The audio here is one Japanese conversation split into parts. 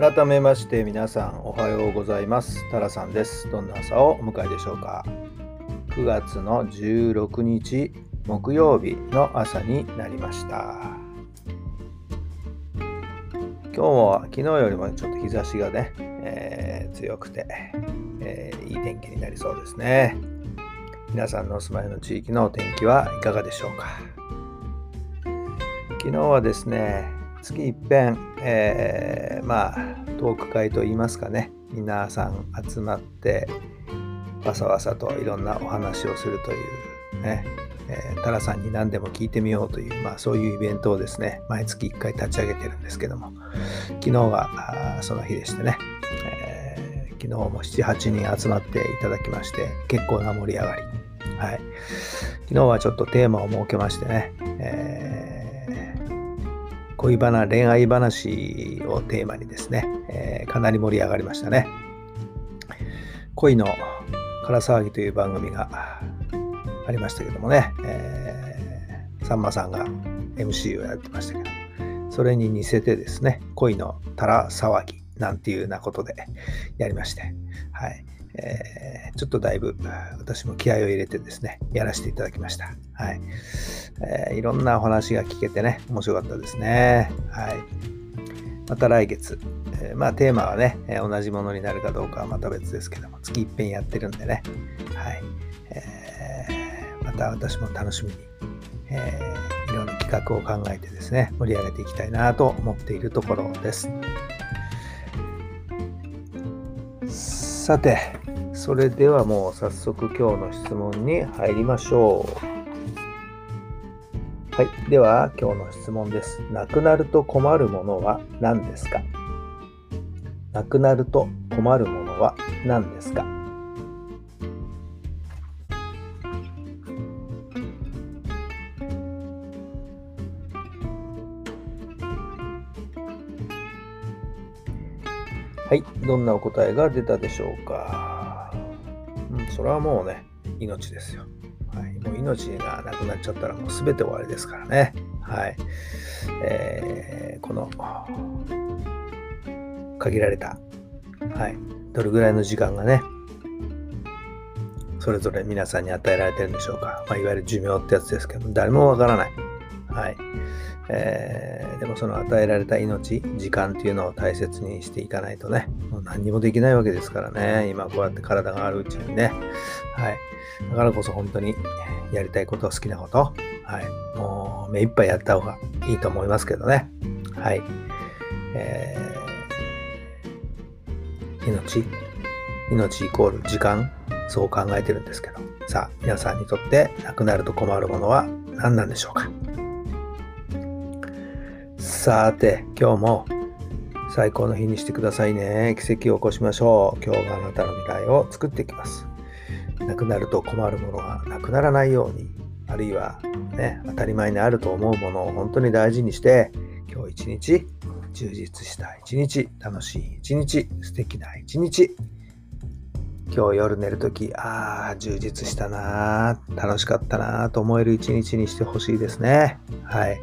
改めまして皆さんおはようございます。タラさんです。どんな朝をお迎えでしょうか。9月の16日木曜日の朝になりました。今日も昨日よりもちょっと日差しがね、えー、強くて、えー、いい天気になりそうですね。皆さんのお住まいの地域のお天気はいかがでしょうか。昨日はですね月一遍、えー、まあトーク会といいますかね。皆さん集まってわさわさといろんなお話をするというね、えー、タラさんに何でも聞いてみようという、まあ、そういうイベントをですね毎月1回立ち上げてるんですけども。昨日はその日でしてね、えー、昨日も78人集まっていただきまして結構な盛り上がり、はい、昨日はちょっとテーマを設けましてね、えー恋バナ、恋愛話をテーマにですね、えー、かなり盛り上がりましたね。恋のから騒ぎという番組がありましたけどもね、えー、さんまさんが MC をやってましたけど、それに似せてですね、恋のたら騒ぎなんていうようなことでやりまして、はい。えー、ちょっとだいぶ私も気合を入れてですね、やらせていただきました。はい。えー、いろんなお話が聞けてね、面白かったですね。はい。また来月、えー、まあテーマはね、え同じものになるかどうかはまた別ですけども、月いっぺんやってるんでね、はい。えーまた私も楽しみに、えいろんな企画を考えてですね、盛り上げていきたいなと思っているところです。さて、それではもう早速今日の質問に入りましょう。はい。では今日の質問です。なくなると困るものは何ですか？なくなると困るものは何ですか？はい。どんなお答えが出たでしょうか？それはもうね、命ですよ。はい。もう命がなくなっちゃったらもう全て終わりですからね。はい。えー、この、限られた、はい。どれぐらいの時間がね、それぞれ皆さんに与えられてるんでしょうか。まあ、いわゆる寿命ってやつですけど、誰もわからない。はい。えー、でもその与えられた命、時間っていうのを大切にしていかないとね、もう何にもできないわけですからね、今こうやって体があるうちにね、はい。だからこそ本当にやりたいこと、好きなこと、はい。もう目いっぱいやった方がいいと思いますけどね、はい。えー、命、命イコール時間、そう考えてるんですけど、さあ、皆さんにとってなくなると困るものは何なんでしょうか？さて、今日も最高の日にしてくださいね。奇跡を起こしましょう。今日があなたの未来を作っていきます。なくなると困るものがなくならないように、あるいはね、当たり前にあると思うものを本当に大事にして、今日一日、充実した一日、楽しい一日、素敵な一日。今日夜寝るとき、ああ、充実したな楽しかったなと思える一日にしてほしいですね。はい。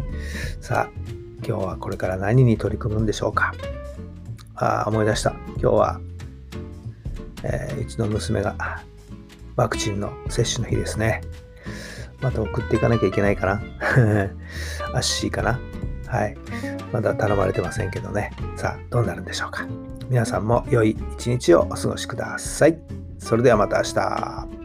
さあ、今日はこれから何に取り組むんでしょうか？あ思い出した。今日は、えー、うちの娘がワクチンの接種の日ですね。また送っていかなきゃいけないかな？アッシーかな？はい。まだ頼まれてませんけどね。さあ、どうなるんでしょうか？皆さんも良い一日をお過ごしください。それではまた明日。